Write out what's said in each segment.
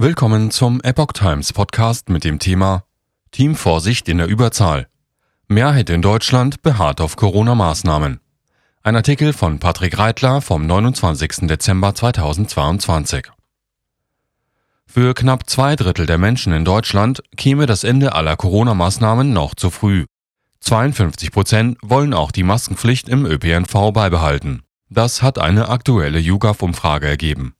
Willkommen zum Epoch Times Podcast mit dem Thema Team Vorsicht in der Überzahl. Mehrheit in Deutschland beharrt auf Corona-Maßnahmen. Ein Artikel von Patrick Reitler vom 29. Dezember 2022. Für knapp zwei Drittel der Menschen in Deutschland käme das Ende aller Corona-Maßnahmen noch zu früh. 52 Prozent wollen auch die Maskenpflicht im ÖPNV beibehalten. Das hat eine aktuelle YouGov-Umfrage ergeben.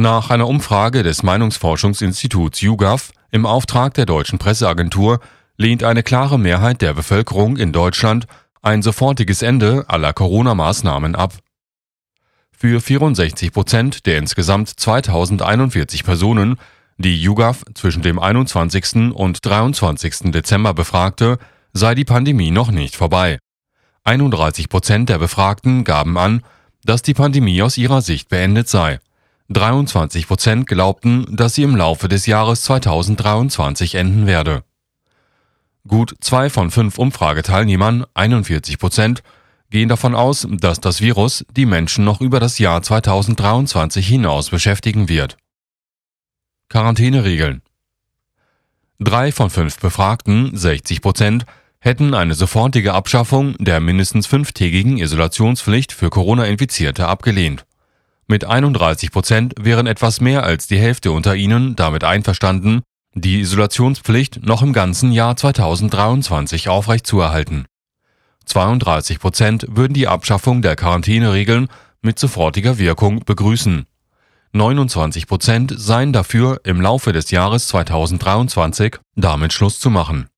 Nach einer Umfrage des Meinungsforschungsinstituts YouGov im Auftrag der deutschen Presseagentur lehnt eine klare Mehrheit der Bevölkerung in Deutschland ein sofortiges Ende aller Corona-Maßnahmen ab. Für 64 Prozent der insgesamt 2041 Personen, die YouGov zwischen dem 21. und 23. Dezember befragte, sei die Pandemie noch nicht vorbei. 31 Prozent der Befragten gaben an, dass die Pandemie aus ihrer Sicht beendet sei. 23 Prozent glaubten, dass sie im Laufe des Jahres 2023 enden werde. Gut zwei von fünf Umfrageteilnehmern, 41 Prozent, gehen davon aus, dass das Virus die Menschen noch über das Jahr 2023 hinaus beschäftigen wird. Quarantäneregeln. Drei von fünf Befragten, 60 Prozent, hätten eine sofortige Abschaffung der mindestens fünftägigen Isolationspflicht für Corona-Infizierte abgelehnt. Mit 31 Prozent wären etwas mehr als die Hälfte unter ihnen damit einverstanden, die Isolationspflicht noch im ganzen Jahr 2023 aufrechtzuerhalten. 32 Prozent würden die Abschaffung der Quarantäneregeln mit sofortiger Wirkung begrüßen. 29 Prozent seien dafür, im Laufe des Jahres 2023 damit Schluss zu machen.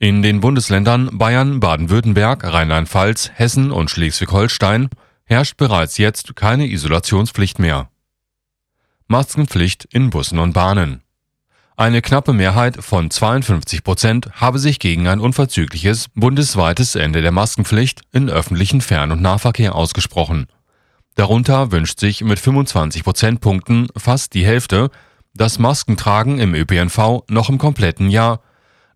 In den Bundesländern Bayern, Baden-Württemberg, Rheinland-Pfalz, Hessen und Schleswig-Holstein herrscht bereits jetzt keine Isolationspflicht mehr. Maskenpflicht in Bussen und Bahnen. Eine knappe Mehrheit von 52 Prozent habe sich gegen ein unverzügliches bundesweites Ende der Maskenpflicht in öffentlichen Fern- und Nahverkehr ausgesprochen. Darunter wünscht sich mit 25 Prozentpunkten fast die Hälfte, dass Maskentragen im ÖPNV noch im kompletten Jahr,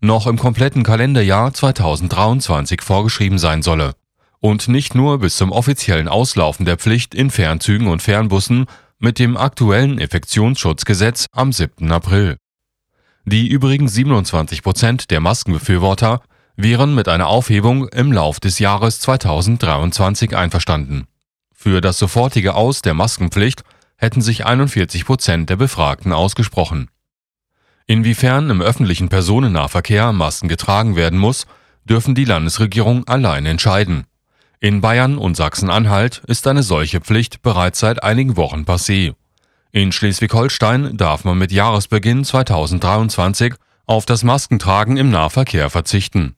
noch im kompletten Kalenderjahr 2023 vorgeschrieben sein solle und nicht nur bis zum offiziellen Auslaufen der Pflicht in Fernzügen und Fernbussen mit dem aktuellen Infektionsschutzgesetz am 7. April. Die übrigen 27 Prozent der Maskenbefürworter wären mit einer Aufhebung im Lauf des Jahres 2023 einverstanden. Für das sofortige Aus der Maskenpflicht hätten sich 41 Prozent der Befragten ausgesprochen. Inwiefern im öffentlichen Personennahverkehr Masken getragen werden muss, dürfen die Landesregierung allein entscheiden. In Bayern und Sachsen-Anhalt ist eine solche Pflicht bereits seit einigen Wochen passé. In Schleswig-Holstein darf man mit Jahresbeginn 2023 auf das Maskentragen im Nahverkehr verzichten.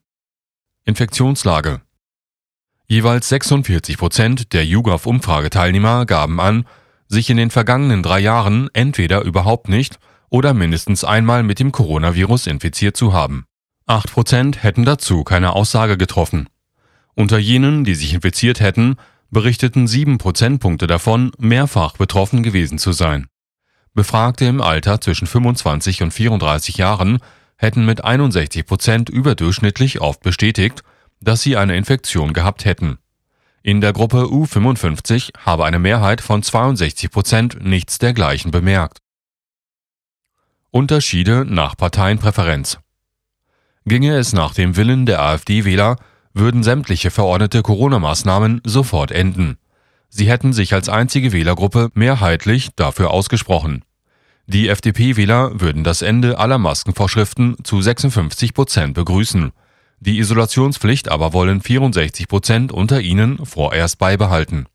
Infektionslage Jeweils 46 Prozent der YouGov-Umfrageteilnehmer gaben an, sich in den vergangenen drei Jahren entweder überhaupt nicht oder mindestens einmal mit dem Coronavirus infiziert zu haben. Acht Prozent hätten dazu keine Aussage getroffen. Unter jenen, die sich infiziert hätten, berichteten sieben Prozentpunkte davon, mehrfach betroffen gewesen zu sein. Befragte im Alter zwischen 25 und 34 Jahren hätten mit 61 Prozent überdurchschnittlich oft bestätigt, dass sie eine Infektion gehabt hätten. In der Gruppe U55 habe eine Mehrheit von 62 Prozent nichts dergleichen bemerkt. Unterschiede nach Parteienpräferenz Ginge es nach dem Willen der AfD-Wähler, würden sämtliche verordnete Corona-Maßnahmen sofort enden. Sie hätten sich als einzige Wählergruppe mehrheitlich dafür ausgesprochen. Die FDP-Wähler würden das Ende aller Maskenvorschriften zu 56 Prozent begrüßen. Die Isolationspflicht aber wollen 64 Prozent unter ihnen vorerst beibehalten.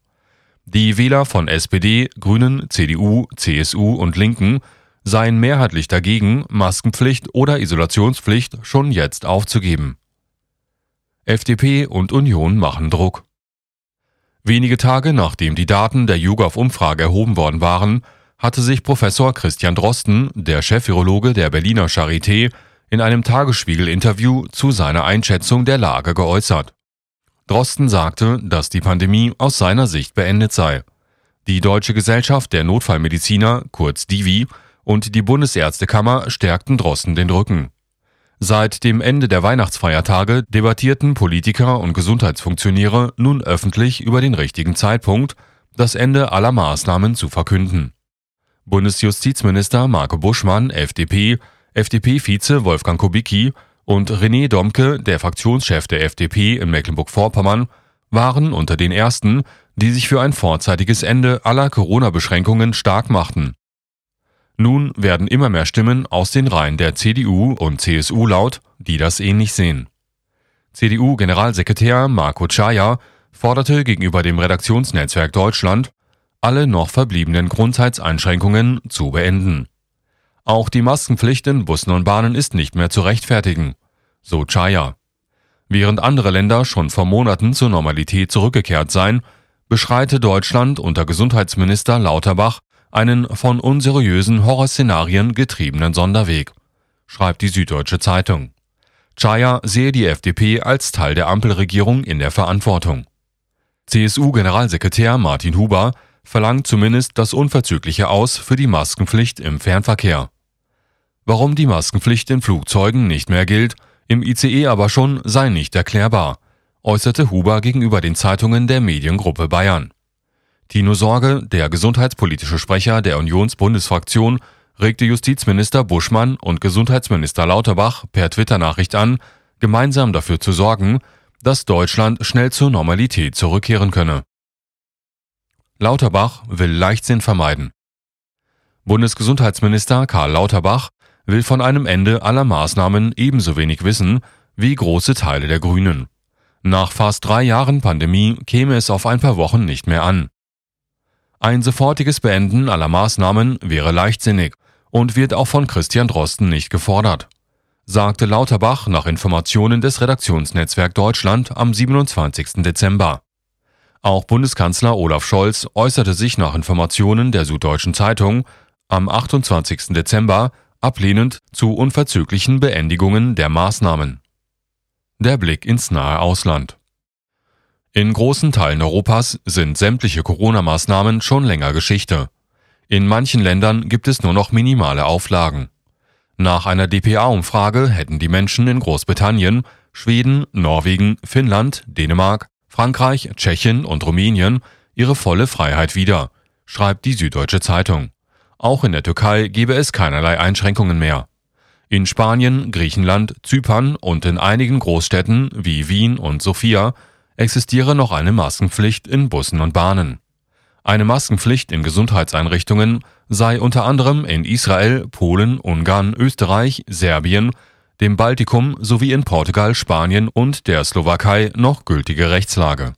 Die Wähler von SPD, Grünen, CDU, CSU und Linken seien mehrheitlich dagegen, Maskenpflicht oder Isolationspflicht schon jetzt aufzugeben. FDP und Union machen Druck. Wenige Tage nachdem die Daten der YouGov-Umfrage erhoben worden waren, hatte sich Professor Christian Drosten, der Chefvirologe der Berliner Charité, in einem Tagesspiegel-Interview zu seiner Einschätzung der Lage geäußert. Drosten sagte, dass die Pandemie aus seiner Sicht beendet sei. Die Deutsche Gesellschaft der Notfallmediziner, kurz DIVI, und die Bundesärztekammer stärkten Drosten den Rücken. Seit dem Ende der Weihnachtsfeiertage debattierten Politiker und Gesundheitsfunktionäre nun öffentlich über den richtigen Zeitpunkt, das Ende aller Maßnahmen zu verkünden. Bundesjustizminister Marco Buschmann, FDP, FDP-Vize Wolfgang Kubicki und René Domke, der Fraktionschef der FDP in Mecklenburg-Vorpommern, waren unter den ersten, die sich für ein vorzeitiges Ende aller Corona-Beschränkungen stark machten. Nun werden immer mehr Stimmen aus den Reihen der CDU und CSU laut, die das ähnlich sehen. CDU-Generalsekretär Marco Chaya forderte gegenüber dem Redaktionsnetzwerk Deutschland, alle noch verbliebenen Grundheitseinschränkungen zu beenden. Auch die Maskenpflicht in Bussen und Bahnen ist nicht mehr zu rechtfertigen, so Chaya. Während andere Länder schon vor Monaten zur Normalität zurückgekehrt seien, beschreite Deutschland unter Gesundheitsminister Lauterbach einen von unseriösen Horrorszenarien getriebenen Sonderweg, schreibt die Süddeutsche Zeitung. Chaya sehe die FDP als Teil der Ampelregierung in der Verantwortung. CSU-Generalsekretär Martin Huber verlangt zumindest das unverzügliche Aus für die Maskenpflicht im Fernverkehr. Warum die Maskenpflicht in Flugzeugen nicht mehr gilt, im ICE aber schon, sei nicht erklärbar, äußerte Huber gegenüber den Zeitungen der Mediengruppe Bayern. Tino Sorge, der gesundheitspolitische Sprecher der Unionsbundesfraktion, regte Justizminister Buschmann und Gesundheitsminister Lauterbach per Twitter-Nachricht an, gemeinsam dafür zu sorgen, dass Deutschland schnell zur Normalität zurückkehren könne. Lauterbach will Leichtsinn vermeiden. Bundesgesundheitsminister Karl Lauterbach will von einem Ende aller Maßnahmen ebenso wenig wissen wie große Teile der Grünen. Nach fast drei Jahren Pandemie käme es auf ein paar Wochen nicht mehr an. Ein sofortiges Beenden aller Maßnahmen wäre leichtsinnig und wird auch von Christian Drosten nicht gefordert, sagte Lauterbach nach Informationen des Redaktionsnetzwerk Deutschland am 27. Dezember. Auch Bundeskanzler Olaf Scholz äußerte sich nach Informationen der Süddeutschen Zeitung am 28. Dezember ablehnend zu unverzüglichen Beendigungen der Maßnahmen. Der Blick ins nahe Ausland. In großen Teilen Europas sind sämtliche Corona-Maßnahmen schon länger Geschichte. In manchen Ländern gibt es nur noch minimale Auflagen. Nach einer dpa-Umfrage hätten die Menschen in Großbritannien, Schweden, Norwegen, Finnland, Dänemark, Frankreich, Tschechien und Rumänien ihre volle Freiheit wieder, schreibt die Süddeutsche Zeitung. Auch in der Türkei gebe es keinerlei Einschränkungen mehr. In Spanien, Griechenland, Zypern und in einigen Großstädten wie Wien und Sofia existiere noch eine Maskenpflicht in Bussen und Bahnen. Eine Maskenpflicht in Gesundheitseinrichtungen sei unter anderem in Israel, Polen, Ungarn, Österreich, Serbien, dem Baltikum sowie in Portugal, Spanien und der Slowakei noch gültige Rechtslage